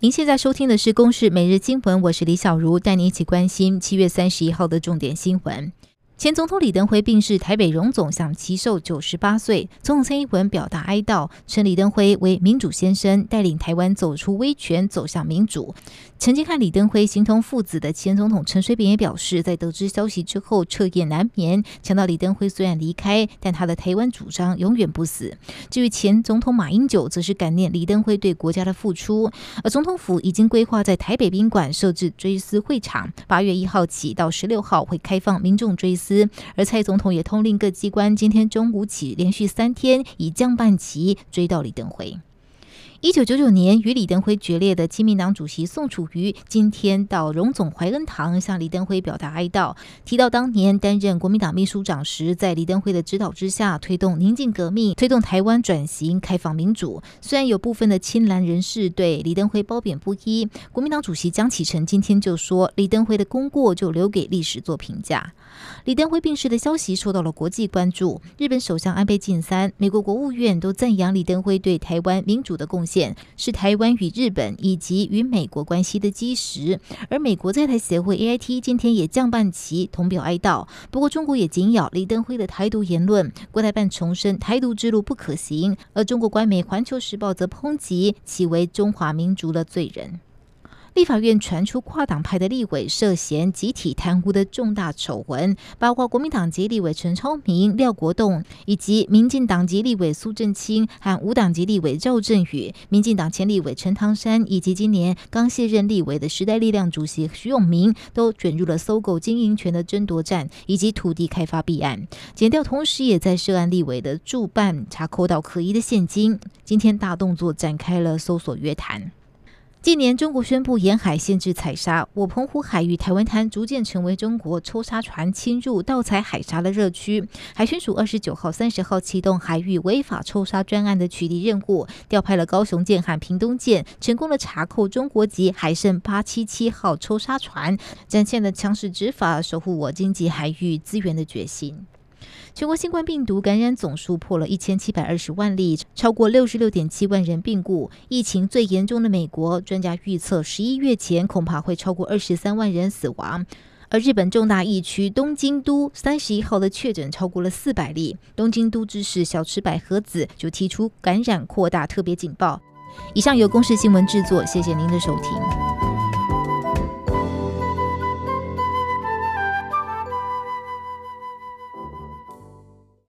您现在收听的是《公视每日新闻》，我是李小茹，带您一起关心七月三十一号的重点新闻。前总统李登辉病逝，台北荣总享耆寿九十八岁。总统蔡英文表达哀悼，称李登辉为民主先生，带领台湾走出威权，走向民主。曾经和李登辉形同父子的前总统陈水扁也表示，在得知消息之后彻夜难眠，强调李登辉虽然离开，但他的台湾主张永远不死。至于前总统马英九，则是感念李登辉对国家的付出。而总统府已经规划在台北宾馆设置追思会场，八月一号起到十六号会开放民众追思。而蔡总统也通令各机关，今天中午起连续三天以降半旗追悼李登辉。一九九九年与李登辉决裂的亲民党主席宋楚瑜今天到荣总怀恩堂向李登辉表达哀悼，提到当年担任国民党秘书长时，在李登辉的指导之下推动宁静革命，推动台湾转型开放民主。虽然有部分的亲蓝人士对李登辉褒贬不一，国民党主席江启臣今天就说，李登辉的功过就留给历史做评价。李登辉病逝的消息受到了国际关注，日本首相安倍晋三、美国国务院都赞扬李登辉对台湾民主的贡献。是台湾与日本以及与美国关系的基石，而美国在台协会 AIT 今天也降半旗，同表哀悼。不过，中国也紧咬李登辉的台独言论，国台办重申台独之路不可行，而中国官媒《环球时报》则抨击其为中华民族的罪人。立法院传出跨党派的立委涉嫌集体贪污的重大丑闻，包括国民党籍立委陈超明、廖国栋，以及民进党籍立委苏正清和无党籍立委赵振宇，民进党前立委陈唐山，以及今年刚卸任立委的时代力量主席徐永明，都卷入了搜购经营权的争夺战以及土地开发弊案。检调同时也在涉案立委的住办查扣到可疑的现金。今天大动作展开了搜索约谈。近年，中国宣布沿海限制采沙，我澎湖海域台湾滩逐渐成为中国抽沙船侵入盗采海沙的热区。海巡署二十九号、三十号启动海域违法抽沙专案的取缔任务，调派了高雄舰和屏东舰，成功的查扣中国籍海胜八七七号抽沙船，展现了强势执法、守护我经济海域资源的决心。全国新冠病毒感染总数破了一千七百二十万例，超过六十六点七万人病故。疫情最严重的美国，专家预测十一月前恐怕会超过二十三万人死亡。而日本重大疫区东京都三十一号的确诊超过了四百例，东京都知事小池百合子就提出感染扩大特别警报。以上由公视新闻制作，谢谢您的收听。